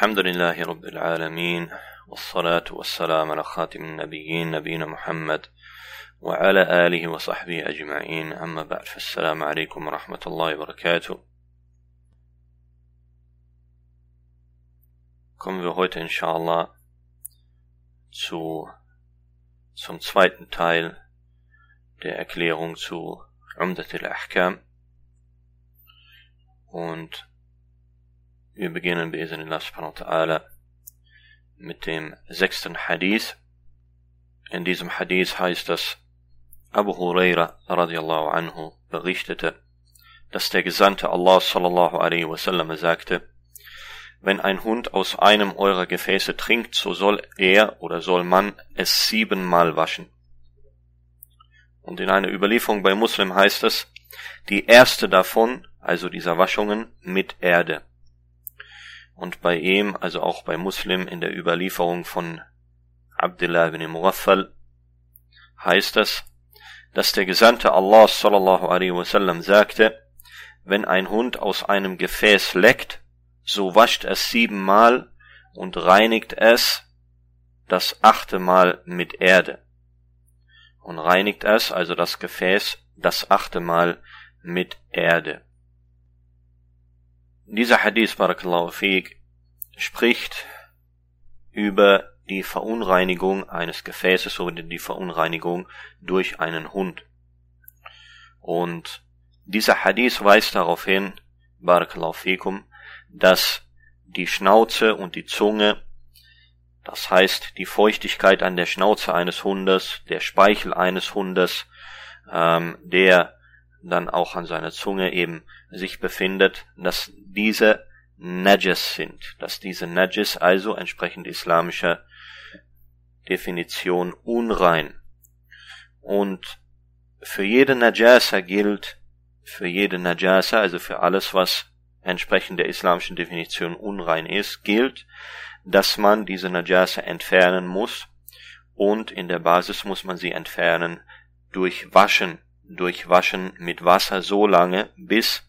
الحمد لله رب العالمين والصلاة والسلام على خاتم النبيين نبينا محمد وعلى آله وصحبه أجمعين أما بعد فالسلام عليكم ورحمة الله وبركاته kommen wir heute inshallah zu, zum zweiten Teil der Erklärung zu Umdat al-Ahkam. Und wir beginnen Bismillah subhanahu wa ta'ala mit dem sechsten Hadith. In diesem Hadith heißt es, Abu Huraira radiallahu anhu berichtete, dass der Gesandte Allah sallallahu alaihi wasallam sagte, wenn ein Hund aus einem eurer Gefäße trinkt, so soll er oder soll man es siebenmal waschen. Und in einer Überlieferung bei Muslim heißt es, die erste davon, also dieser Waschungen, mit Erde. Und bei ihm, also auch bei Muslim in der Überlieferung von Abdullah ibn Mughaffal, heißt es, dass der Gesandte Allah sallallahu alaihi wasallam sagte, wenn ein Hund aus einem Gefäß leckt, so wascht es siebenmal und reinigt es das achte Mal mit Erde. Und reinigt es, also das Gefäß, das achte Mal mit Erde. Dieser Hadith, Barakallahu fiqh, spricht über die Verunreinigung eines Gefäßes oder die Verunreinigung durch einen Hund. Und dieser Hadith weist darauf hin, Barakallahu fikum, dass die Schnauze und die Zunge, das heißt die Feuchtigkeit an der Schnauze eines Hundes, der Speichel eines Hundes, ähm, der dann auch an seiner Zunge eben sich befindet, dass diese Najas sind, dass diese Najas also entsprechend islamischer Definition unrein. Und für jede Najasa gilt, für jede Najasa, also für alles, was entsprechend der islamischen Definition unrein ist, gilt, dass man diese Najasa entfernen muss und in der Basis muss man sie entfernen durch Waschen, durch Waschen mit Wasser so lange, bis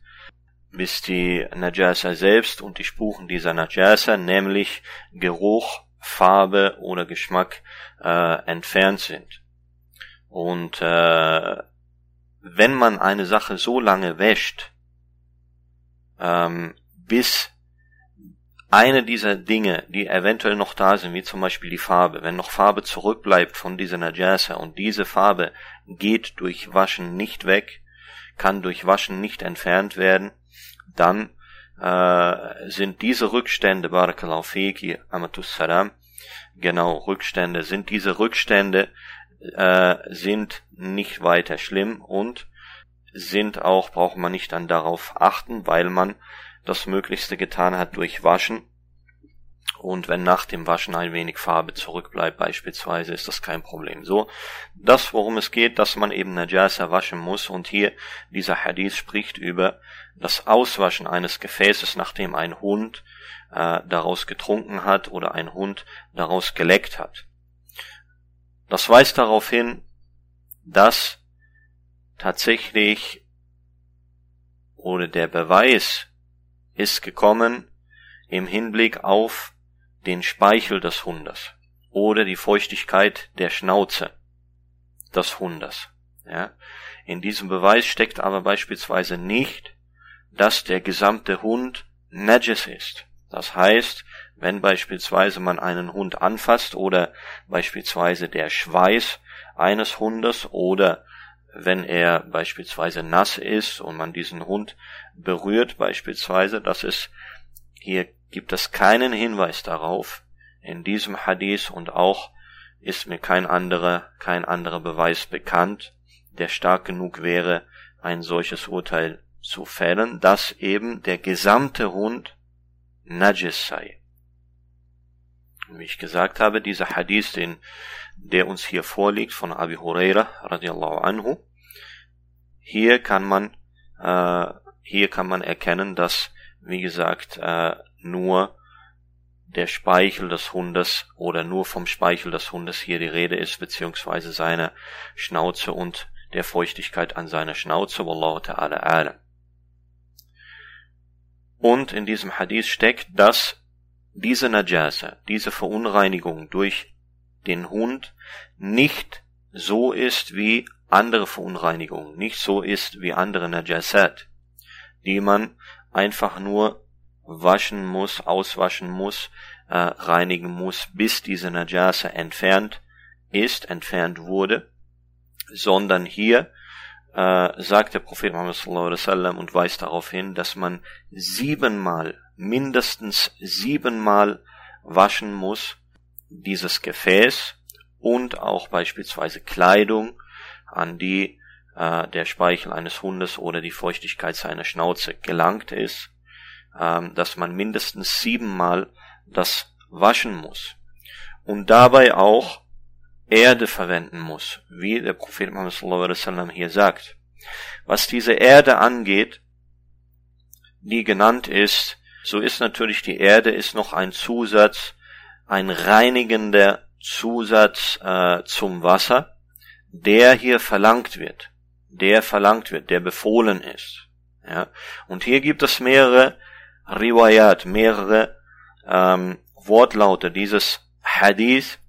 bis die Najasa selbst und die Spuren dieser Najasa, nämlich Geruch, Farbe oder Geschmack, äh, entfernt sind. Und äh, wenn man eine Sache so lange wäscht, ähm, bis eine dieser Dinge, die eventuell noch da sind, wie zum Beispiel die Farbe, wenn noch Farbe zurückbleibt von dieser Najasa und diese Farbe geht durch Waschen nicht weg, kann durch Waschen nicht entfernt werden, dann äh, sind diese Rückstände, Barakallahu fiki, Amatus Salam, genau, Rückstände, sind diese Rückstände, äh, sind nicht weiter schlimm und sind auch, braucht man nicht dann darauf achten, weil man das Möglichste getan hat durch Waschen. Und wenn nach dem Waschen ein wenig Farbe zurückbleibt, beispielsweise, ist das kein Problem. So, das, worum es geht, dass man eben Najasa waschen muss. Und hier, dieser Hadith spricht über das Auswaschen eines Gefäßes, nachdem ein Hund äh, daraus getrunken hat oder ein Hund daraus geleckt hat. Das weist darauf hin, dass tatsächlich oder der Beweis ist gekommen im Hinblick auf den Speichel des Hundes oder die Feuchtigkeit der Schnauze des Hundes. Ja. In diesem Beweis steckt aber beispielsweise nicht, dass der gesamte Hund Najis ist. Das heißt, wenn beispielsweise man einen Hund anfasst oder beispielsweise der Schweiß eines Hundes oder wenn er beispielsweise nass ist und man diesen Hund berührt beispielsweise, das ist, hier gibt es keinen Hinweis darauf in diesem Hadith und auch ist mir kein anderer, kein anderer Beweis bekannt, der stark genug wäre, ein solches Urteil zu fällen, dass eben der gesamte Hund Najis sei. Wie ich gesagt habe, dieser Hadith, den der uns hier vorliegt von Abi Huraira radiallahu anhu. Hier kann man äh, hier kann man erkennen, dass wie gesagt äh, nur der Speichel des Hundes oder nur vom Speichel des Hundes hier die Rede ist, beziehungsweise seine Schnauze und der Feuchtigkeit an seiner Schnauze, Wallahu ta'ala alam. Und in diesem Hadith steckt, dass diese Najasa, diese Verunreinigung durch den Hund nicht so ist wie andere Verunreinigungen, nicht so ist wie andere Najasat, die man einfach nur waschen muss, auswaschen muss, äh, reinigen muss, bis diese Najasa entfernt ist, entfernt wurde, sondern hier äh, sagt der Prophet Muhammad sallallahu alaihi wasallam und weist darauf hin, dass man siebenmal, mindestens siebenmal waschen muss, dieses Gefäß und auch beispielsweise Kleidung, an die äh, der Speichel eines Hundes oder die Feuchtigkeit seiner Schnauze gelangt ist, ähm, dass man mindestens siebenmal das waschen muss und dabei auch Erde verwenden muss, wie der Prophet Muhammad wasallam hier sagt. Was diese Erde angeht, die genannt ist, so ist natürlich die Erde ist noch ein Zusatz, ein reinigender Zusatz äh, zum Wasser, der hier verlangt wird, der verlangt wird, der befohlen ist. Ja? Und hier gibt es mehrere Riwayat, mehrere ähm, Wortlaute dieses Hadith.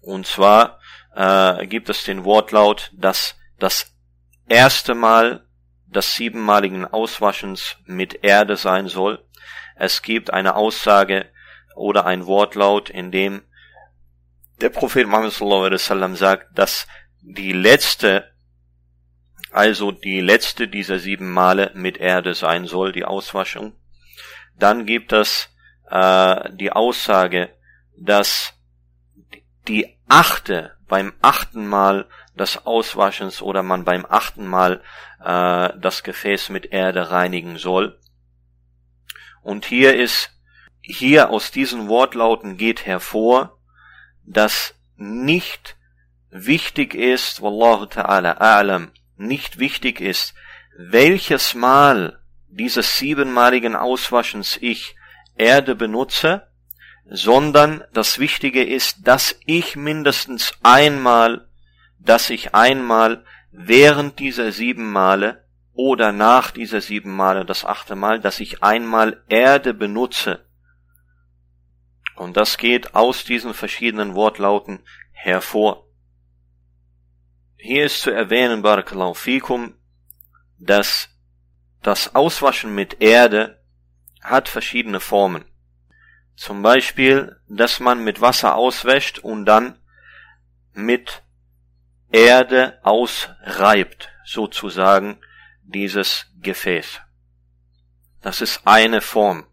Und zwar äh, gibt es den Wortlaut, dass das erste Mal des siebenmaligen Auswaschens mit Erde sein soll. Es gibt eine Aussage oder ein Wortlaut, in dem der Prophet Muhammad wasallam sagt, dass die letzte, also die letzte dieser sieben Male mit Erde sein soll, die Auswaschung. Dann gibt es äh, die Aussage, dass die achte beim achten Mal des Auswaschens oder man beim achten Mal äh, das Gefäß mit Erde reinigen soll. Und hier ist, hier aus diesen Wortlauten geht hervor, dass nicht wichtig ist, Wallahu ta'ala a'lam, nicht wichtig ist, welches Mal dieses siebenmaligen Auswaschens ich Erde benutze, sondern das Wichtige ist, dass ich mindestens einmal, dass ich einmal während dieser sieben Male oder nach dieser sieben Male, das achte Mal, dass ich einmal Erde benutze. Und das geht aus diesen verschiedenen Wortlauten hervor. Hier ist zu erwähnen, Barakallahu fikum, dass das Auswaschen mit Erde hat verschiedene Formen. Zum Beispiel, dass man mit Wasser auswäscht und dann mit Erde ausreibt, sozusagen dieses Gefäß. Das ist eine Form,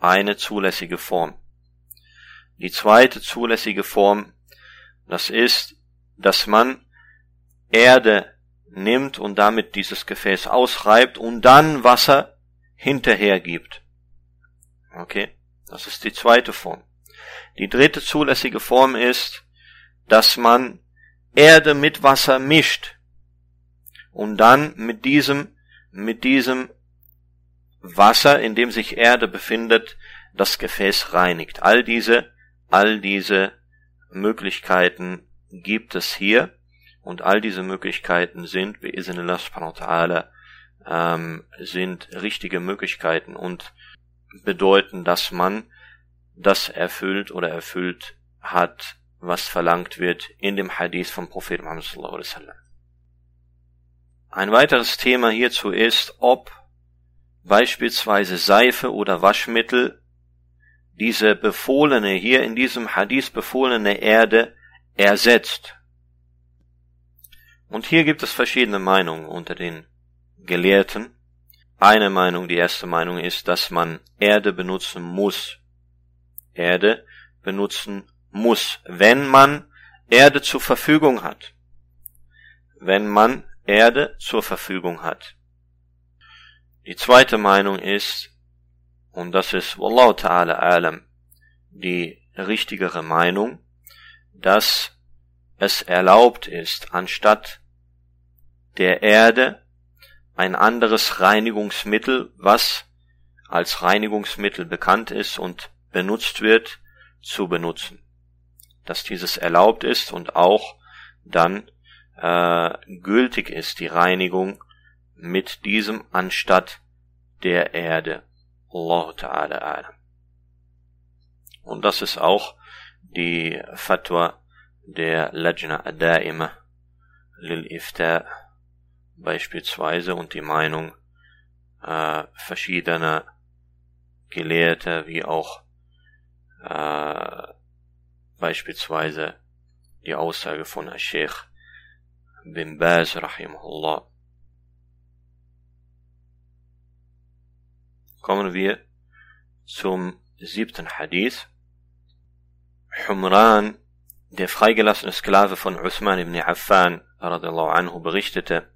eine zulässige Form. Die zweite zulässige Form, das ist, dass man Erde nimmt und damit dieses Gefäß ausreibt und dann Wasser hinterher gibt. Okay, das ist die zweite Form. Die dritte zulässige Form ist, dass man Erde mit Wasser mischt und dann mit diesem, mit diesem Wasser, in dem sich Erde befindet, das Gefäß reinigt. All diese, all diese Möglichkeiten gibt es hier. Und all diese Möglichkeiten sind, wie Iznillah subhanahu wa ähm, sind richtige Möglichkeiten und bedeuten, dass man das erfüllt oder erfüllt hat, was verlangt wird in dem Hadith vom Prophet Muhammad sallallahu alaihi wasallam. Ein weiteres Thema hierzu ist, ob beispielsweise Seife oder Waschmittel diese befohlene, hier in diesem Hadith befohlene Erde ersetzt. Und hier gibt es verschiedene Meinungen unter den Gelehrten. Eine Meinung, die erste Meinung ist, dass man Erde benutzen muss. Erde benutzen muss, wenn man Erde zur Verfügung hat. Wenn man Erde zur Verfügung hat. Die zweite Meinung ist, und das ist Wallahu ta'ala alam, die richtigere Meinung, dass es erlaubt ist, anstatt der Erde ein anderes Reinigungsmittel, was als Reinigungsmittel bekannt ist und benutzt wird, zu benutzen. Dass dieses erlaubt ist und auch dann äh, gültig ist, die Reinigung mit diesem anstatt der Erde. Allah ta'ala. Und das ist auch die Fatwa der Lajna Adaima lil Ifta beispielsweise und die Meinung äh, verschiedener Gelehrter wie auch äh, beispielsweise die Aussage von Sheikh bin Baz rahimahullah. Kommen wir zum siebten Hadith. Humran, der freigelassene Sklave von Uthman ibn Affan, anhu, berichtete,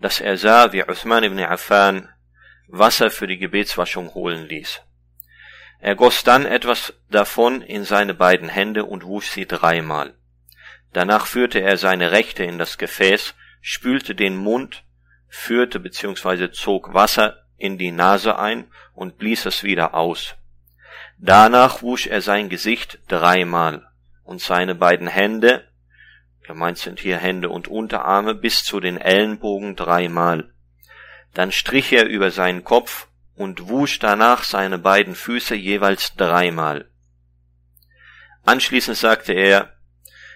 dass er sah, wie Uthman ibn Affan Wasser für die Gebetswaschung holen ließ. Er goss dann etwas davon in seine beiden Hände und wusch sie dreimal. Danach führte er seine rechte in das Gefäß, spülte den Mund, führte bzw. zog Wasser in die Nase ein und blies es wieder aus. Danach wusch er sein Gesicht dreimal und seine beiden Hände, gemeint sind hier Hände und Unterarme, bis zu den Ellenbogen dreimal. Dann strich er über seinen Kopf und wusch danach seine beiden Füße jeweils dreimal. Anschließend sagte er,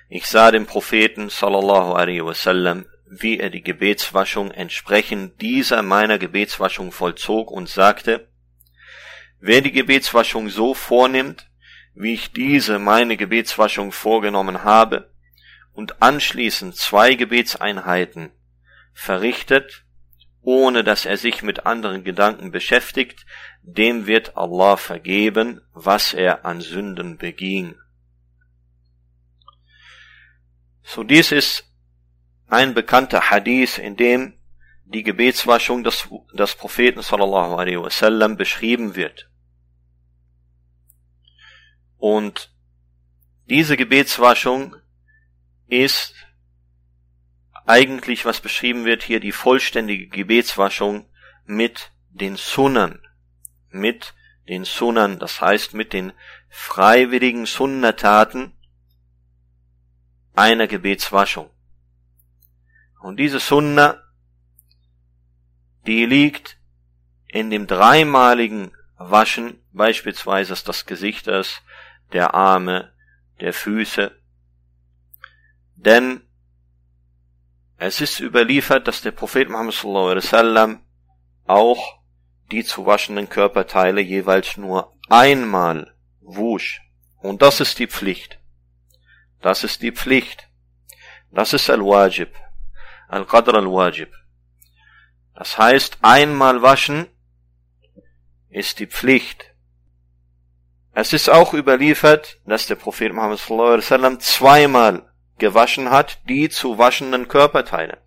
ich sah den Propheten sallallahu alaihi wasallam, wie er die Gebetswaschung entsprechend dieser meiner Gebetswaschung vollzog und sagte, wer die Gebetswaschung so vornimmt, wie ich diese meine Gebetswaschung vorgenommen habe, und anschließend zwei Gebetseinheiten verrichtet, ohne dass er sich mit anderen Gedanken beschäftigt, dem wird Allah vergeben, was er an Sünden beging. So dies ist ein bekannter Hadith, in dem die Gebetswaschung des, des Propheten sallallahu alaihi wasallam beschrieben wird. Und diese Gebetswaschung ist eigentlich, was beschrieben wird, hier die vollständige Gebetswaschung mit den Sunnern, mit den Sunnern, das heißt mit den freiwilligen Sunnataten, einer Gebetswaschung. Und diese Sunna, die liegt in dem dreimaligen Waschen beispielsweise des Gesichtes, der Arme, der Füße. Denn es ist überliefert, dass der Prophet Muhammad sallallahu alaihi wasallam auch die zu waschenden Körperteile jeweils nur einmal wusch. Und das ist die Pflicht. Das ist die Pflicht. Das ist Al-Wajib. Al-Qadr Al-Wajib. Das heißt, einmal waschen ist die Pflicht. Es ist auch überliefert, dass der Prophet Muhammad sallallahu alaihi wasallam zweimal gewaschen hat, die zu waschenden Körperteile.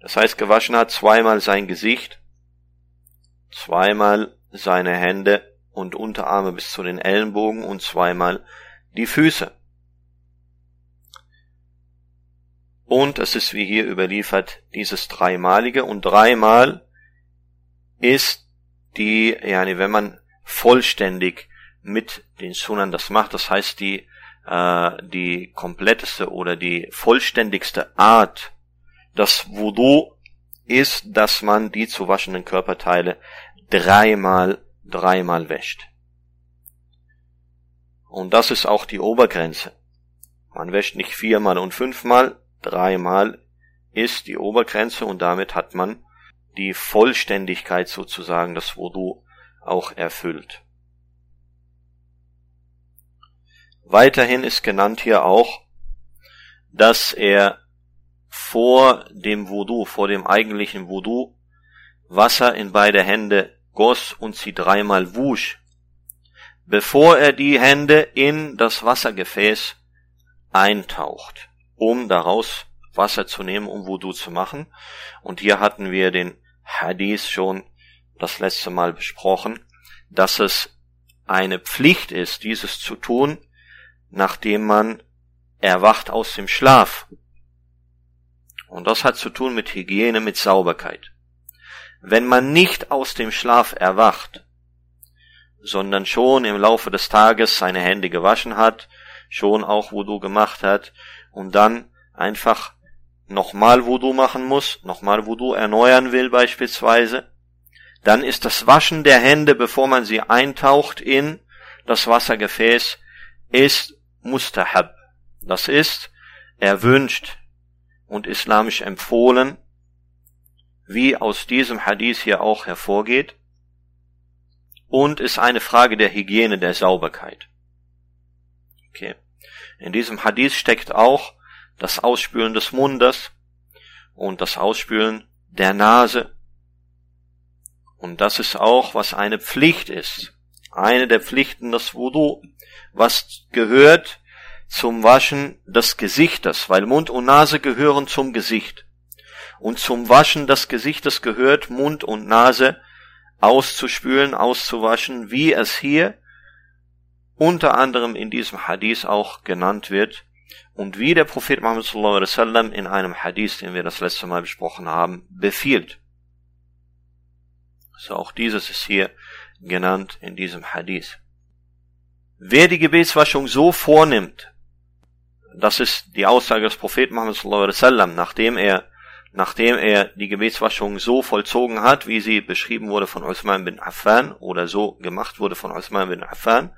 Das heißt, gewaschen hat zweimal sein Gesicht, zweimal seine Hände und Unterarme bis zu den Ellenbogen und zweimal die Füße. Und es ist wie hier überliefert dieses dreimalige und dreimal ist die, yani wenn man vollständig mit den Sunan das macht, das heißt die, äh, die kompletteste oder die vollständigste Art, das Wudu ist, dass man die zu waschenden Körperteile dreimal, dreimal wäscht. Und das ist auch die Obergrenze. Man wäscht nicht viermal und fünfmal, dreimal ist die Obergrenze und damit hat man die Vollständigkeit sozusagen das Wudu auch erfüllt. Weiterhin ist genannt hier auch, dass er vor dem Wudu, vor dem eigentlichen Wudu, Wasser in beide Hände goss und sie dreimal wusch, bevor er die Hände in das Wassergefäß eintaucht um daraus Wasser zu nehmen, um Wudu zu machen. Und hier hatten wir den Hadith schon das letzte Mal besprochen, dass es eine Pflicht ist, dieses zu tun, nachdem man erwacht aus dem Schlaf. Und das hat zu tun mit Hygiene, mit Sauberkeit. Wenn man nicht aus dem Schlaf erwacht, sondern schon im Laufe des Tages seine Hände gewaschen hat, schon auch Wudu gemacht hat und dann einfach nochmal Wudu machen muss, nochmal Wudu erneuern will beispielsweise, dann ist das Waschen der Hände, bevor man sie eintaucht in das Wassergefäß ist mustahab. Das ist erwünscht und islamisch empfohlen, wie aus diesem Hadith hier auch hervorgeht, und ist eine Frage der Hygiene, der Sauberkeit. Okay. In diesem Hadith steckt auch das Ausspülen des Mundes und das Ausspülen der Nase. Und das ist auch, was eine Pflicht ist. Eine der Pflichten des Wudu, was gehört zum Waschen des Gesichtes, weil Mund und Nase gehören zum Gesicht. Und zum Waschen des Gesichtes gehört Mund und Nase auszuspülen, auszuwaschen, wie es hier unter anderem in diesem Hadith auch genannt wird und wie der Prophet Muhammad sallallahu alaihi wasallam in einem Hadith, den wir das letzte Mal besprochen haben, befiehlt. So auch dieses ist hier genannt in diesem Hadith. Wer die Gebetswaschung so vornimmt, das ist die Aussage des Propheten Muhammad sallallahu alaihi wasallam, nachdem er nachdem er die Gebetswaschung so vollzogen hat, wie sie beschrieben wurde von Uthman bin Affan oder so gemacht wurde von Uthman bin Affan.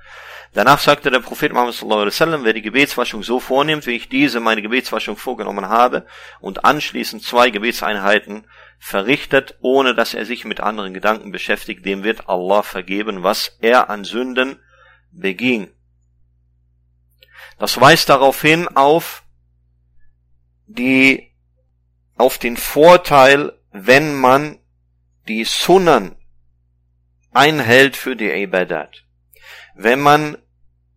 Danach sagte der Prophet Muhammad sallallahu alaihi wasallam, wer die Gebetswaschung so vornimmt, wie ich diese meine Gebetswaschung vorgenommen habe und anschließend zwei Gebetseinheiten verrichtet, ohne dass er sich mit anderen Gedanken beschäftigt, dem wird Allah vergeben, was er an Sünden beging. Das weist darauf hin auf die auf den Vorteil, wenn man die Sunnen einhält für die Ibadat. Wenn man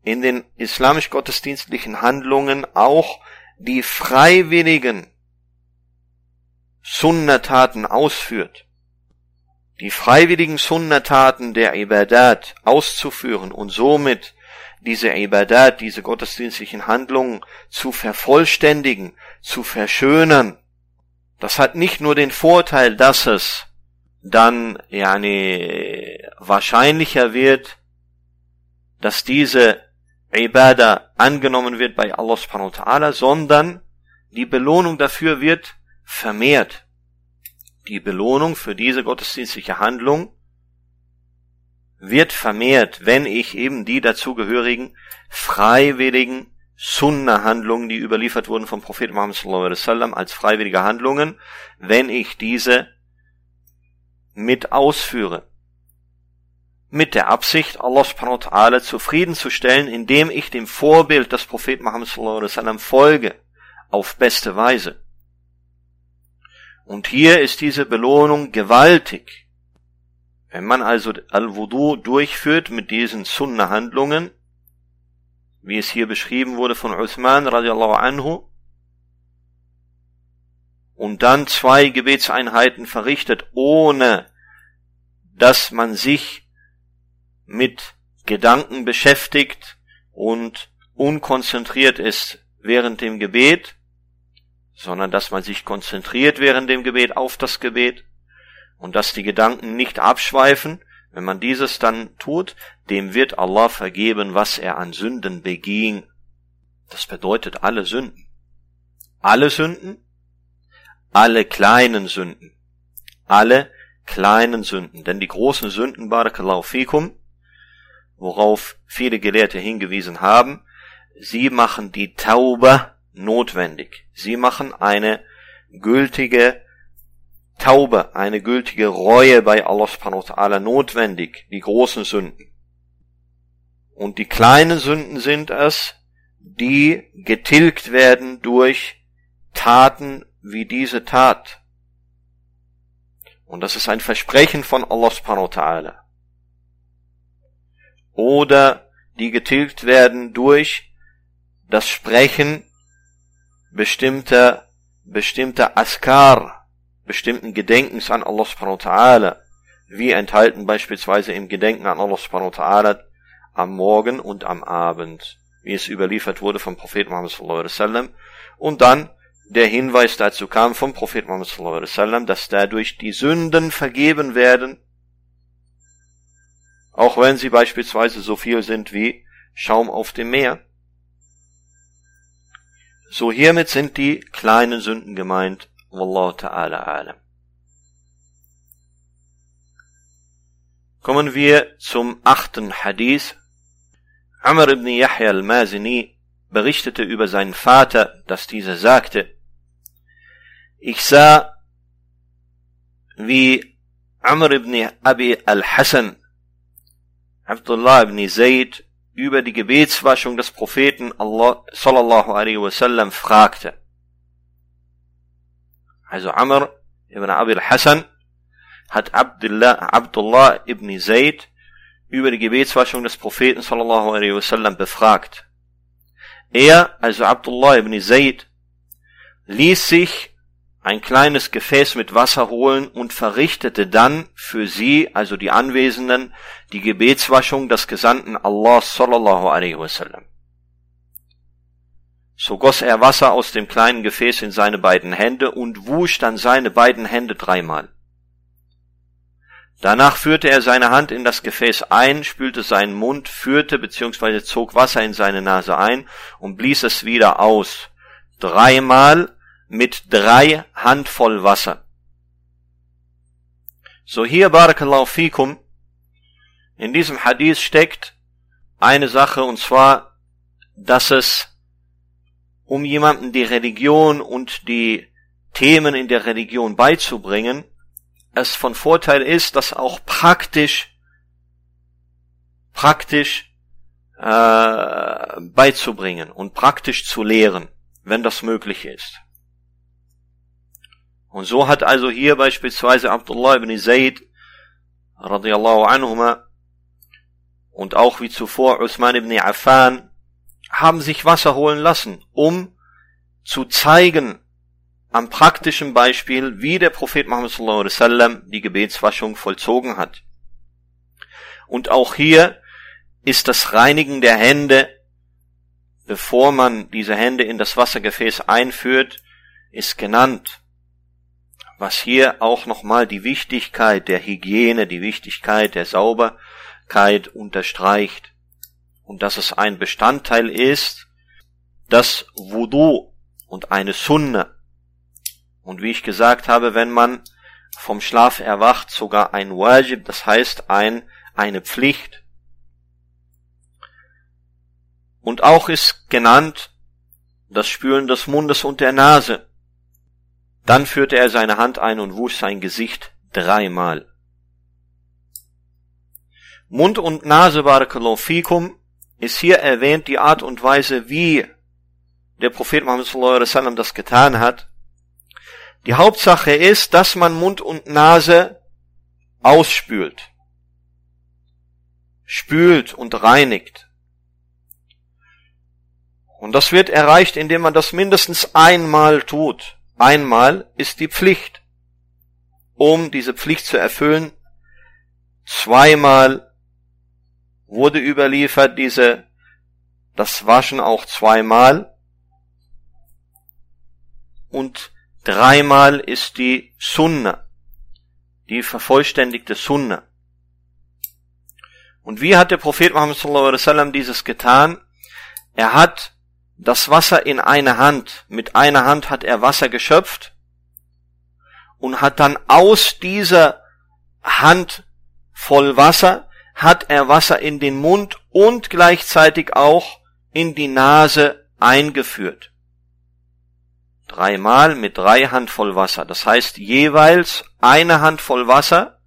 in den islamisch-gottesdienstlichen Handlungen auch die freiwilligen Sunnataten ausführt, die freiwilligen Sunnataten der Ibadat auszuführen und somit diese Ibadat, diese gottesdienstlichen Handlungen zu vervollständigen, zu verschönern, das hat nicht nur den Vorteil, dass es dann yani, wahrscheinlicher wird, dass diese Ibadah angenommen wird bei Allah subhanahu wa ta'ala, sondern die Belohnung dafür wird vermehrt. Die Belohnung für diese gottesdienstliche Handlung wird vermehrt, wenn ich eben die dazugehörigen freiwilligen Sunna-Handlungen, die überliefert wurden vom Propheten Muhammad sallallahu alaihi wasallam als freiwillige Handlungen, wenn ich diese mit ausführe. Mit der Absicht, Allah subhanahu wa ta'ala zufriedenzustellen, indem ich dem Vorbild des Propheten Muhammad sallallahu alaihi wasallam folge, auf beste Weise. Und hier ist diese Belohnung gewaltig. Wenn man also Al-Wudu durchführt mit diesen Sunna-Handlungen, wie es hier beschrieben wurde von Uthman radiallahu anhu, und dann zwei Gebetseinheiten verrichtet, ohne dass man sich mit Gedanken beschäftigt und unkonzentriert ist während dem Gebet, sondern dass man sich konzentriert während dem Gebet auf das Gebet und dass die Gedanken nicht abschweifen, wenn man dieses dann tut, dem wird Allah vergeben, was er an Sünden beging. Das bedeutet alle Sünden. Alle Sünden, alle kleinen Sünden. Alle kleinen Sünden. Denn die großen Sünden, Barakallahu fikum, worauf viele Gelehrte hingewiesen haben, sie machen die Taube notwendig. Sie machen eine gültige Taube, eine gültige Reue bei Allah subhanahu notwendig, die großen Sünden. Und die kleinen Sünden sind es, die getilgt werden durch Taten wie diese Tat. Und das ist ein Versprechen von Allah subhanahu. Oder die getilgt werden durch das Sprechen bestimmter, bestimmter Askar, bestimmten Gedenkens an Allah subhanahu wa ta'ala, wie enthalten beispielsweise im Gedenken an Allah subhanahu wa ta'ala am Morgen und am Abend, wie es überliefert wurde vom Propheten Muhammad sallallahu alaihi wasallam, und dann der Hinweis dazu kam vom Propheten Muhammad sallallahu alaihi wasallam, dass dadurch die Sünden vergeben werden, auch wenn sie beispielsweise so viel sind wie Schaum auf dem Meer. So hiermit sind die kleinen Sünden gemeint, Wallahu ta'ala alam. Kommen wir zum achten Hadith. Amr ibn Yahya al-Mazini berichtete über seinen Vater, dass dieser sagte, ich sah, wie Amr ibn Abi al-Hassan, Abdullah ibn Zayd, über die Gebetswaschung des Propheten Allah sallallahu alaihi wasallam fragte. Also Amr ibn Abi al-Hassan hat Abdullah, Abdullah ibn Zayd über die Gebetswaschung des Propheten sallallahu alaihi wasallam befragt. Er, also Abdullah ibn Zayd, ließ sich ein kleines Gefäß mit Wasser holen und verrichtete dann für sie, also die Anwesenden, die Gebetswaschung des Gesandten Allah sallallahu alaihi wasallam. So goss er Wasser aus dem kleinen Gefäß in seine beiden Hände und wusch dann seine beiden Hände dreimal. Danach führte er seine Hand in das Gefäß ein, spülte seinen Mund, führte bzw. zog Wasser in seine Nase ein und blies es wieder aus. Dreimal mit drei Handvoll Wasser. So hier, Barakallahu fikum, in diesem Hadith steckt eine Sache und zwar, dass es um jemanden die Religion und die Themen in der Religion beizubringen, es von Vorteil ist, das auch praktisch, praktisch äh, beizubringen und praktisch zu lehren, wenn das möglich ist. Und so hat also hier beispielsweise Abdullah ibn Zayd radiallahu anhuma und auch wie zuvor Uthman ibn Affan haben sich Wasser holen lassen, um zu zeigen, am praktischen Beispiel, wie der Prophet Muhammad sallallahu alaihi wasallam die Gebetswaschung vollzogen hat. Und auch hier ist das Reinigen der Hände, bevor man diese Hände in das Wassergefäß einführt, ist genannt. Was hier auch nochmal die Wichtigkeit der Hygiene, die Wichtigkeit der Sauberkeit unterstreicht. Und dass es ein Bestandteil ist, das Wudu und eine Sunna und wie ich gesagt habe, wenn man vom Schlaf erwacht, sogar ein Wajib, das heißt ein, eine Pflicht. Und auch ist genannt das Spülen des Mundes und der Nase. Dann führte er seine Hand ein und wusch sein Gesicht dreimal. Mund und Nase, Barakallahu fikum, ist hier erwähnt die Art und Weise, wie der Prophet Muhammad sallallahu alaihi wasallam das getan hat. Die Hauptsache ist, dass man Mund und Nase ausspült. Spült und reinigt. Und das wird erreicht, indem man das mindestens einmal tut. Einmal ist die Pflicht. Um diese Pflicht zu erfüllen, zweimal wurde überliefert, diese, das Waschen auch zweimal. Und Dreimal ist die Sunna, die vervollständigte Sunna. Und wie hat der Prophet Muhammad sallallahu alaihi wasallam dieses getan? Er hat das Wasser in eine Hand, mit einer Hand hat er Wasser geschöpft und hat dann aus dieser Hand voll Wasser, hat er Wasser in den Mund und gleichzeitig auch in die Nase eingeführt. Dreimal mit drei Handvoll Wasser. Das heißt jeweils eine Handvoll Wasser,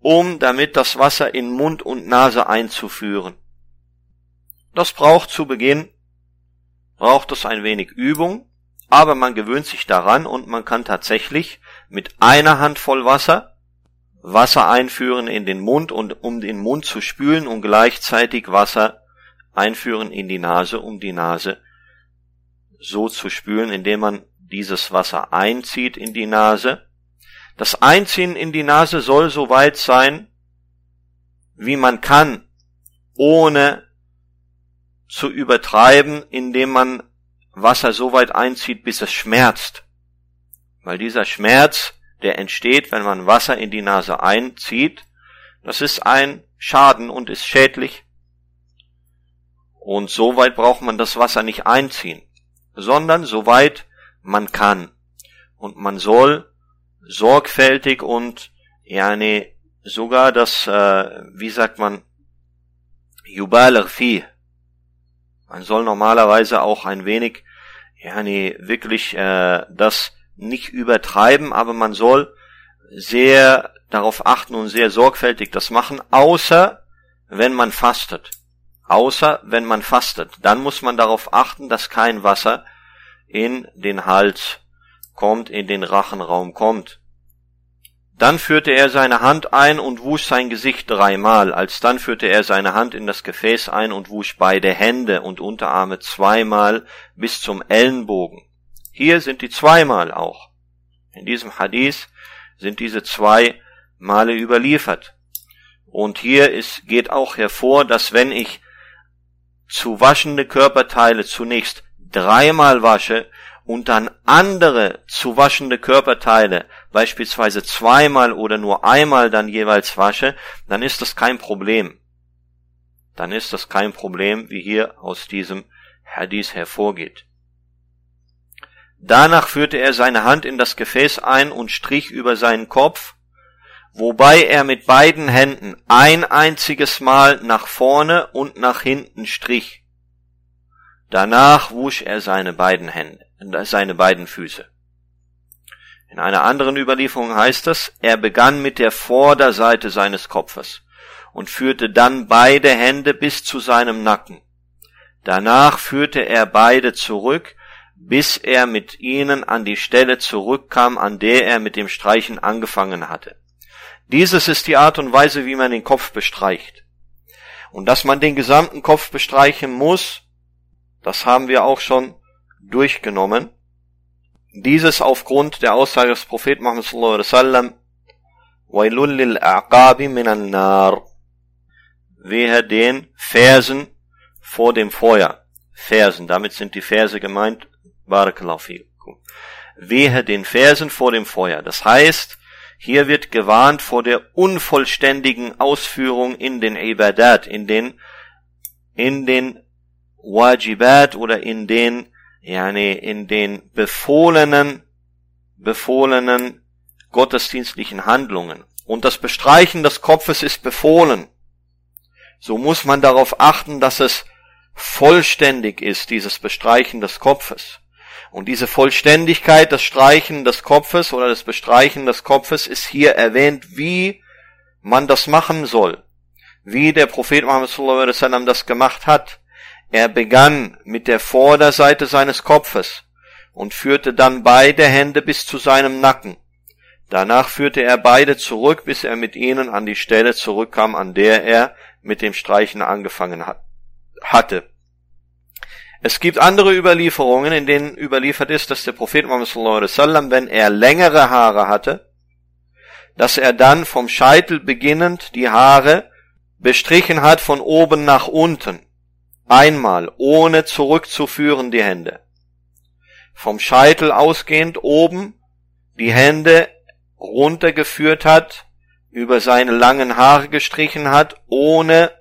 um damit das Wasser in Mund und Nase einzuführen. Das braucht zu Beginn, braucht es ein wenig Übung, aber man gewöhnt sich daran und man kann tatsächlich mit einer Handvoll Wasser Wasser einführen in den Mund und um den Mund zu spülen und gleichzeitig Wasser einführen in die Nase, um die Nase so zu spülen, indem man dieses Wasser einzieht in die Nase. Das Einziehen in die Nase soll so weit sein, wie man kann, ohne zu übertreiben, indem man Wasser so weit einzieht, bis es schmerzt. Weil dieser Schmerz, der entsteht, wenn man Wasser in die Nase einzieht, das ist ein Schaden und ist schädlich. Und so weit braucht man das Wasser nicht einziehen sondern soweit man kann. Und man soll sorgfältig und yani sogar das, äh, wie sagt man, yubaligh fi, Man soll normalerweise auch ein wenig, ja, nee, wirklich äh, das nicht übertreiben, aber man soll sehr darauf achten und sehr sorgfältig das machen, außer wenn man fastet. Außer wenn man fastet. Dann muss man darauf achten, dass kein Wasser in den Hals kommt, in den Rachenraum kommt. Dann führte er seine Hand ein und wusch sein Gesicht dreimal. Alsdann führte er seine Hand in das Gefäß ein und wusch beide Hände und Unterarme zweimal bis zum Ellenbogen. Hier sind die zweimal auch. In diesem Hadith sind diese zwei Male überliefert. Und hier ist, geht auch hervor, dass wenn ich zu waschende Körperteile zunächst dreimal wasche und dann andere zu waschende Körperteile beispielsweise zweimal oder nur einmal dann jeweils wasche, dann ist das kein Problem. Dann ist das kein Problem, wie hier aus diesem Hadith hervorgeht. Danach führte er seine Hand in das Gefäß ein und strich über seinen Kopf, wobei er mit beiden Händen ein einziges Mal nach vorne und nach hinten strich. Danach wusch er seine beiden Hände, seine beiden Füße. In einer anderen Überlieferung heißt es, er begann mit der Vorderseite seines Kopfes und führte dann beide Hände bis zu seinem Nacken. Danach führte er beide zurück, bis er mit ihnen an die Stelle zurückkam, an der er mit dem Streichen angefangen hatte. Dieses ist die Art und Weise, wie man den Kopf bestreicht. Und dass man den gesamten Kopf bestreichen muss, das haben wir auch schon durchgenommen. Dieses aufgrund der Aussage des Propheten Muhammad sallallahu alaihi wasallam, Wailul lil aqabi minan. Wehe den Fersen vor dem Feuer. Fersen, damit sind die Verse gemeint. Barakallahu. Wehe den Fersen vor dem Feuer. Das heißt, hier wird gewarnt vor der unvollständigen Ausführung in den Ibadat, in den, in den Wajibat oder in den yani in den befohlenen, befohlenen gottesdienstlichen Handlungen. Und das Bestreichen des Kopfes ist befohlen. So muss man darauf achten, dass es vollständig ist, dieses Bestreichen des Kopfes. Und diese Vollständigkeit, das Streichen des Kopfes oder das Bestreichen des Kopfes ist hier erwähnt, wie man das machen soll. Wie der Prophet Muhammad das gemacht hat. Er begann mit der Vorderseite seines Kopfes und führte dann beide Hände bis zu seinem Nacken. Danach führte er beide zurück, bis er mit ihnen an die Stelle zurückkam, an der er mit dem Streichen angefangen hat, hatte. Es gibt andere Überlieferungen, in denen überliefert ist, dass der Prophet Muhammad wasallam, wenn er längere Haare hatte, dass er dann vom Scheitel beginnend die Haare bestrichen hat von oben nach unten Einmal, ohne zurückzuführen die Hände. Vom Scheitel ausgehend oben die Hände runtergeführt hat, über seine langen Haare gestrichen hat, ohne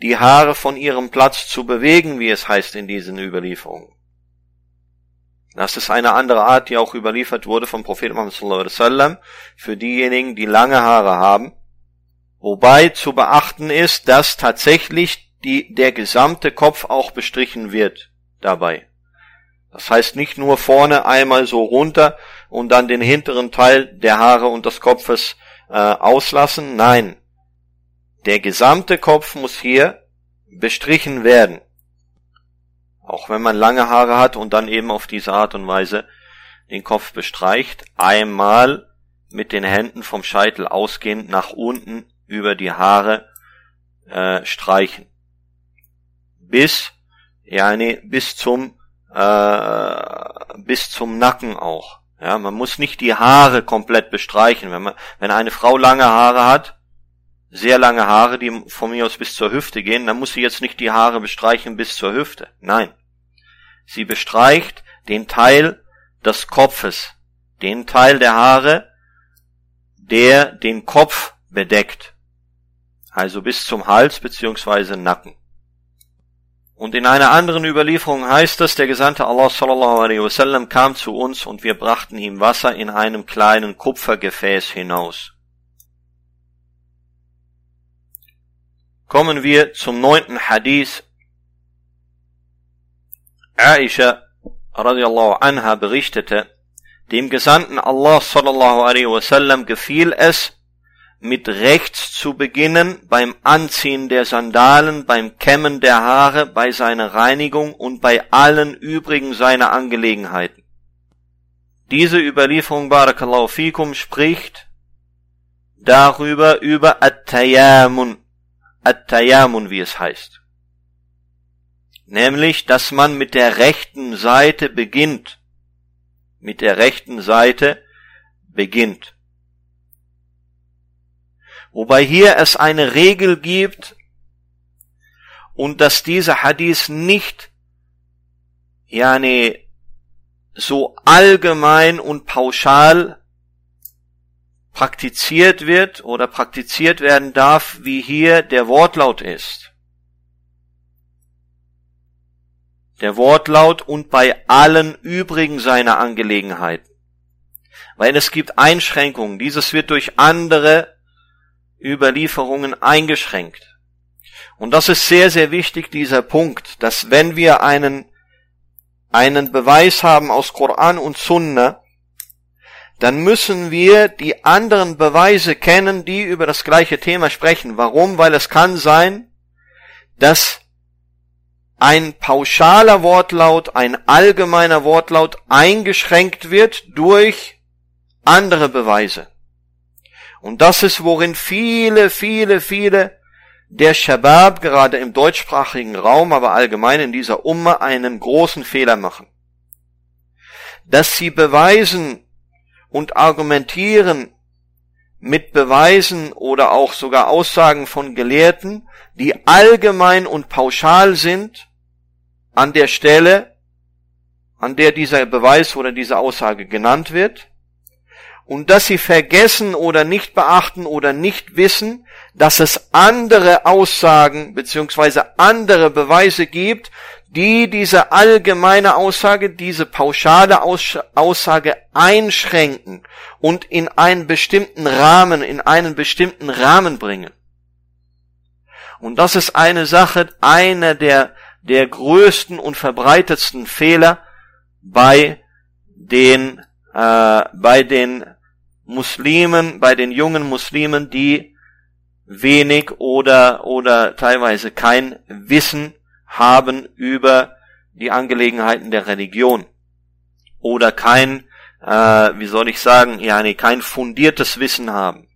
die Haare von ihrem Platz zu bewegen, wie es heißt in diesen Überlieferungen. Das ist eine andere Art, die auch überliefert wurde vom Propheten Muhammad sallallahu alaihi wasallam für diejenigen, die lange Haare haben. Wobei zu beachten ist, dass tatsächlich die der gesamte Kopf auch bestrichen wird dabei. Das heißt nicht nur vorne einmal so runter und dann den hinteren Teil der Haare und des Kopfes äh, auslassen. Nein, der gesamte Kopf muss hier bestrichen werden. Auch wenn man lange Haare hat und dann eben auf diese Art und Weise den Kopf bestreicht, einmal mit den Händen vom Scheitel ausgehend nach unten über die Haare äh, streichen bis, yani bis zum, äh, bis zum Nacken auch. Ja, man muss nicht die Haare komplett bestreichen. Wenn man, wenn eine Frau lange Haare hat, sehr lange Haare, die von mir aus bis zur Hüfte gehen, dann muss sie jetzt nicht die Haare bestreichen bis zur Hüfte. Nein. Sie bestreicht den Teil des Kopfes, den Teil der Haare, der den Kopf bedeckt. Also bis zum Hals beziehungsweise Nacken. Und in einer anderen Überlieferung heißt es, der Gesandte Allah sallallahu alaihi wasallam kam zu uns und wir brachten ihm Wasser in einem kleinen Kupfergefäß hinaus. Kommen wir zum neunten Hadith Aisha radiallahu anha berichtete, dem Gesandten Allah sallallahu alaihi wasallam gefiel es, mit rechts zu beginnen beim Anziehen der Sandalen, beim Kämmen der Haare, bei seiner Reinigung und bei allen übrigen seiner Angelegenheiten. Diese Überlieferung Barakallahu fikum spricht darüber über At-Tayamun, At-Tayamun, wie es heißt. Nämlich, dass man mit der rechten Seite beginnt. Mit der rechten Seite beginnt. Wobei hier es eine Regel gibt und dass dieser Hadith nicht yani, so allgemein und pauschal praktiziert wird oder praktiziert werden darf, wie hier der Wortlaut ist. Der Wortlaut und bei allen übrigen seiner Angelegenheiten. Weil es gibt Einschränkungen. Dieses wird durch andere Überlieferungen eingeschränkt. Und das ist sehr, sehr wichtig, dieser Punkt, dass wenn wir einen, einen Beweis haben aus Koran und Sunna, dann müssen wir die anderen Beweise kennen, die über das gleiche Thema sprechen. Warum? Weil es kann sein, dass ein pauschaler Wortlaut, ein allgemeiner Wortlaut eingeschränkt wird durch andere Beweise. Und das ist, worin viele, viele, viele der Shabab gerade im deutschsprachigen Raum, aber allgemein in dieser Umma einen großen Fehler machen. Dass sie beweisen und argumentieren mit Beweisen oder auch sogar Aussagen von Gelehrten, die allgemein und pauschal sind, an der Stelle, an der dieser Beweis oder diese Aussage genannt wird, und dass sie vergessen oder nicht beachten oder nicht wissen, dass es andere Aussagen beziehungsweise andere Beweise gibt, die diese allgemeine Aussage, diese pauschale Aussage einschränken und in einen bestimmten Rahmen, in einen bestimmten Rahmen bringen. Und das ist eine Sache, einer der, der größten und verbreitetsten Fehler bei den, äh, bei den Muslimen, bei den jungen Muslimen, die wenig oder, oder teilweise kein Wissen haben über die Angelegenheiten der Religion oder kein, äh, wie soll ich sagen, ja, nee, kein fundiertes Wissen haben.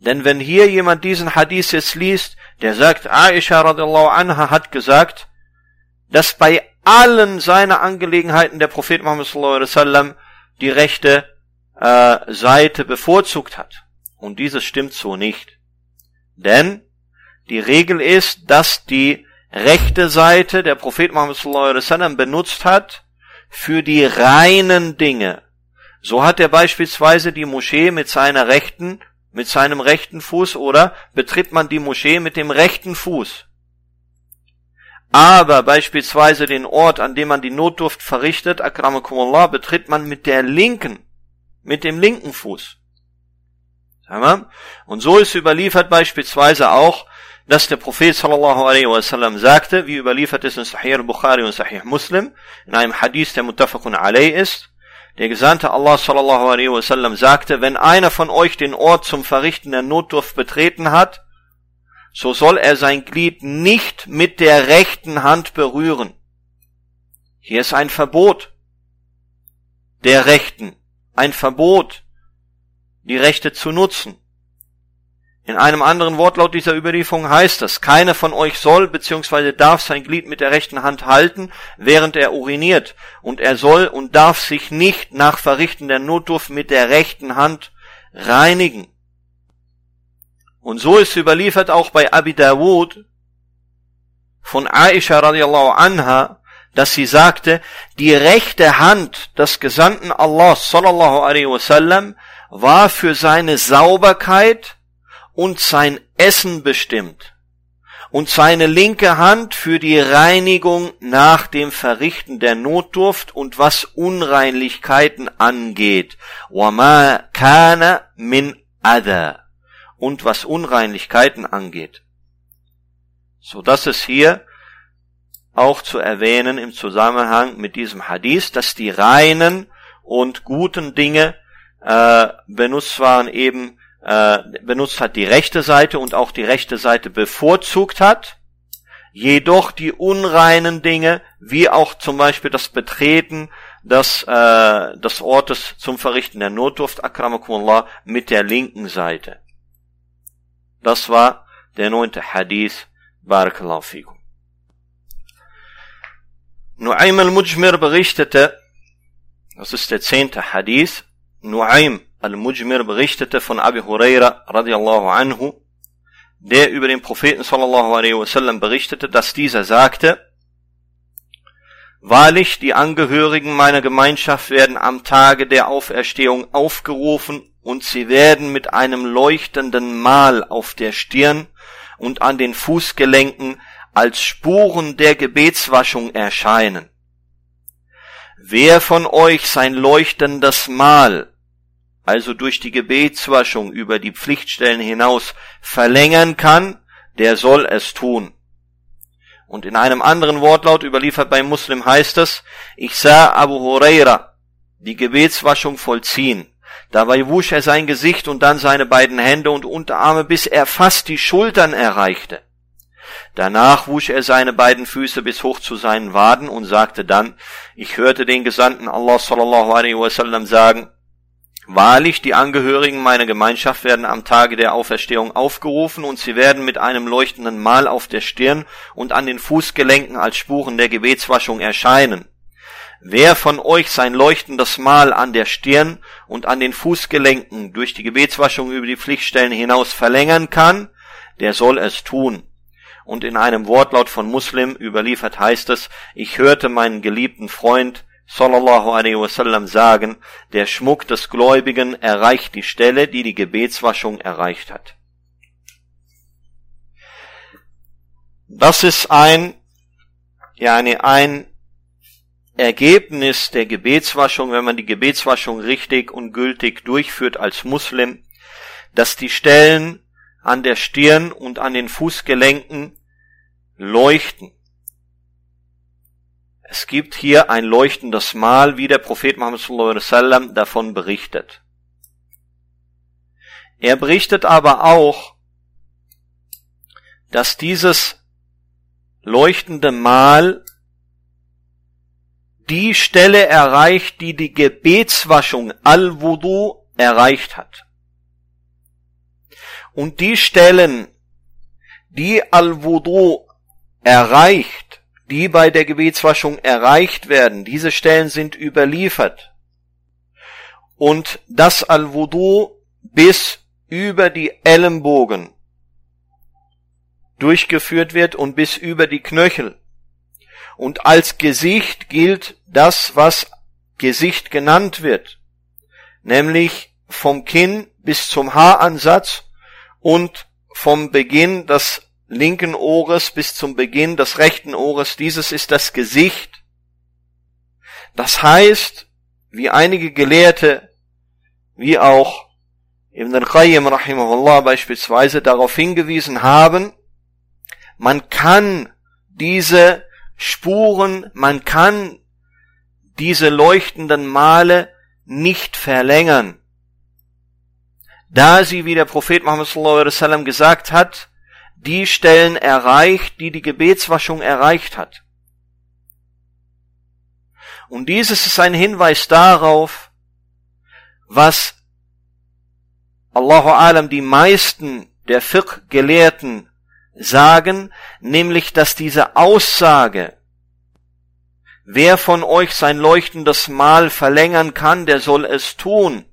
Denn wenn hier jemand diesen Hadith jetzt liest, der sagt, Aisha radiallahu anha hat gesagt, dass bei allen seiner Angelegenheiten der Prophet Muhammad sallallahu alaihi wasallam die rechte äh, Seite bevorzugt hat. Und dieses stimmt so nicht. Denn die Regel ist, dass die rechte Seite der Prophet Muhammad sallallahu alaihi wasallam benutzt hat für die reinen Dinge. So hat er beispielsweise die Moschee mit seiner rechten, mit seinem rechten Fuß oder betritt man die Moschee mit dem rechten Fuß. Aber beispielsweise den Ort, an dem man die Notdurft verrichtet, akramakumullah, betritt man mit der linken, mit dem linken Fuß. Und so ist überliefert beispielsweise auch, dass der Prophet sallallahu alaihi wasallam sagte, wie überliefert ist in Sahih al-Bukhari und Sahih Muslim, in einem Hadith, der muttafaqun alay ist, der Gesandte Allah sallallahu alaihi wasallam sagte, wenn einer von euch den Ort zum Verrichten der Notdurft betreten hat, so soll er sein Glied nicht mit der rechten Hand berühren. Hier ist ein Verbot der Rechten, ein Verbot, die Rechte zu nutzen. In einem anderen Wortlaut dieser Überlieferung heißt es, keiner von euch soll bzw. darf sein Glied mit der rechten Hand halten, während er uriniert, und er soll und darf sich nicht nach Verrichten der Notdurft mit der rechten Hand reinigen. Und so ist überliefert auch bei Abi Dawud von Aisha radiallahu anha, dass sie sagte, die rechte Hand des Gesandten Allah sallallahu alaihi wasallam war für seine Sauberkeit und sein Essen bestimmt und seine linke Hand für die Reinigung nach dem Verrichten der Notdurft und was Unreinlichkeiten angeht. وَمَا كَانَ مِنْ أَذَى und was Unreinlichkeiten angeht. So dass es hier auch zu erwähnen im Zusammenhang mit diesem Hadith, dass die reinen und guten Dinge äh, benutzt waren eben äh, benutzt hat die rechte Seite und auch die rechte Seite bevorzugt hat, jedoch die unreinen Dinge, wie auch zum Beispiel das Betreten des, äh, des Ortes zum Verrichten der Notdurft, akramakumullah, mit der linken Seite. Das war der neunte Hadith, Barakallahu fikum. Nu'aym al-Mujmir berichtete, das ist der zehnte Hadith, Nu'aym al-Mujmir berichtete von Abi Huraira radiallahu anhu, der über den Propheten sallallahu alaihi wasallam berichtete, dass dieser sagte, Wahrlich, die Angehörigen meiner Gemeinschaft werden am Tage der Auferstehung aufgerufen und sie werden mit einem leuchtenden Mal auf der Stirn und an den Fußgelenken als Spuren der Gebetswaschung erscheinen. Wer von euch sein leuchtendes Mal, also durch die Gebetswaschung über die Pflichtstellen hinaus, verlängern kann, der soll es tun. Und in einem anderen Wortlaut überliefert bei Muslim heißt es, ich sah Abu Huraira die Gebetswaschung vollziehen. Dabei wusch er sein Gesicht und dann seine beiden Hände und Unterarme, bis er fast die Schultern erreichte. Danach wusch er seine beiden Füße bis hoch zu seinen Waden und sagte dann, ich hörte den Gesandten Allah sallallahu alaihi wasallam sagen, Wahrlich, die Angehörigen meiner Gemeinschaft werden am Tage der Auferstehung aufgerufen und sie werden mit einem leuchtenden Mal auf der Stirn und an den Fußgelenken als Spuren der Gebetswaschung erscheinen. Wer von euch sein leuchtendes Mal an der Stirn und an den Fußgelenken durch die Gebetswaschung über die Pflichtstellen hinaus verlängern kann, der soll es tun. Und in einem Wortlaut von Muslim überliefert heißt es, ich hörte meinen geliebten Freund sallallahu alaihi wasallam sagen, der Schmuck des Gläubigen erreicht die Stelle, die die Gebetswaschung erreicht hat. Das ist ein, ja, ein Ergebnis der Gebetswaschung, wenn man die Gebetswaschung richtig und gültig durchführt als Muslim, dass die Stellen an der Stirn und an den Fußgelenken leuchten. Es gibt hier ein leuchtendes Mal, wie der Prophet Muhammad wasallam davon berichtet. Er berichtet aber auch, dass dieses leuchtende Mal die Stelle erreicht, die die Gebetswaschung Al-Wudu erreicht hat. Und die Stellen, die Al-Wudu erreicht, die bei der Gebetswaschung erreicht werden. Diese Stellen sind überliefert. Und das Al-Wudu bis über die Ellenbogen durchgeführt wird und bis über die Knöchel. Und als Gesicht gilt das, was Gesicht genannt wird, nämlich vom Kinn bis zum Haaransatz und vom Beginn des linken Ohres bis zum Beginn des rechten Ohres. Dieses ist das Gesicht. Das heißt, wie einige Gelehrte, wie auch Ibn al-Qayyim rahimahullah beispielsweise darauf hingewiesen haben, man kann diese Spuren, man kann diese leuchtenden Male nicht verlängern. Da sie, wie der Prophet Muhammad sallallahu alaihi wasallam gesagt hat, die Stellen erreicht, die die Gebetswaschung erreicht hat. Und dieses ist ein Hinweis darauf, was Allahu Alam die meisten der Fiqh-Gelehrten sagen, nämlich, dass diese Aussage, wer von euch sein leuchtendes Mal verlängern kann, der soll es tun,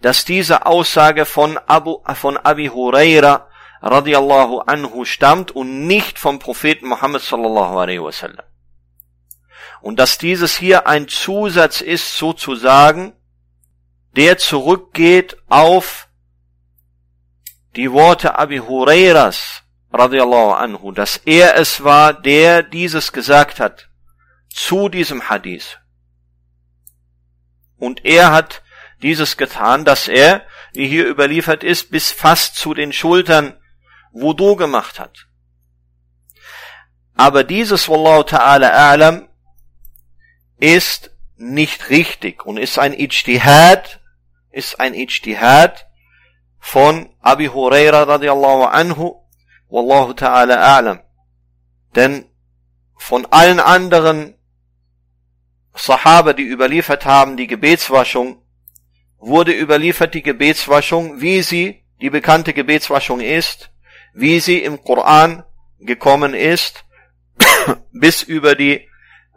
dass diese Aussage von Abu, von Abi Huraira radiallahu anhu stammt und nicht vom Propheten Muhammad sallallahu alaihi wasallam. Und dass dieses hier ein Zusatz ist sozusagen, der zurückgeht auf die Worte Abi Hurairas radiallahu anhu, dass er es war, der dieses gesagt hat zu diesem Hadith. Und er hat dieses getan, dass er, wie hier überliefert ist, bis fast zu den Schultern Wudu gemacht hat. Aber dieses Wallahu ta'ala a'lam ist nicht richtig und ist ein Ijtihad, ist ein Ijtihad von Abi Huraira radiallahu anhu, Wallahu ta'ala a'lam. Denn von allen anderen Sahaba, die überliefert haben, die Gebetswaschung, wurde überliefert die Gebetswaschung, wie sie die bekannte Gebetswaschung ist, wie sie im Koran gekommen ist, bis über die,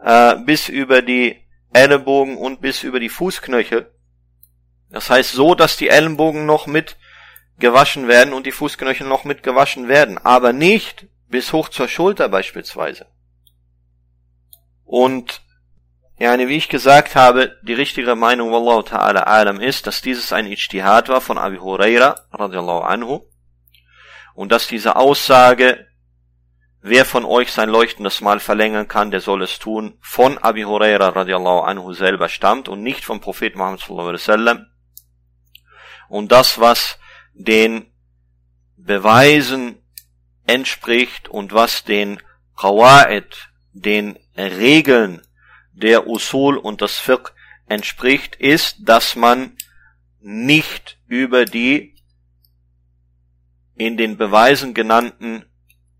äh, bis über die Ellenbogen und bis über die Fußknöchel. Das heißt so, dass die Ellenbogen noch mit gewaschen werden und die Fußknöchel noch mit gewaschen werden, aber nicht bis hoch zur Schulter beispielsweise. Und ja, wie ich gesagt habe, die richtige Meinung Wallahu ta'ala alam ist, dass dieses ein Ijtihad war von Abi Huraira radiallahu anhu und dass diese Aussage, wer von euch sein leuchtendes Mal verlängern kann, der soll es tun, von Abi Huraira radiallahu anhu selber stammt und nicht vom Prophet Muhammad sallallahu alaihi wasallam. Und das, was den Beweisen entspricht und was den Qawa'id, den Regeln der Usul und das Fiqh entspricht, ist, dass man nicht über die in den Beweisen genannten,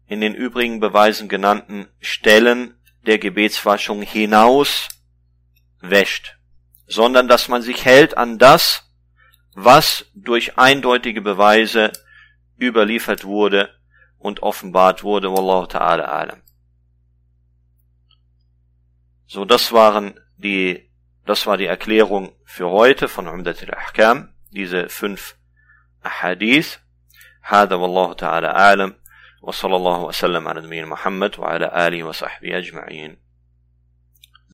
in den übrigen Beweisen genannten Stellen der Gebetswaschung hinaus wäscht, sondern dass man sich hält an das, was durch eindeutige Beweise überliefert wurde und offenbart wurde. Wallahu ta'ala alam. So, das waren die, das war die Erklärung für heute von Umdat al-Ahkam, diese fünf Ahadith. هذا والله تعالى أعلم وصلى الله وسلم على نبينا محمد وعلى آله وصحبه أجمعين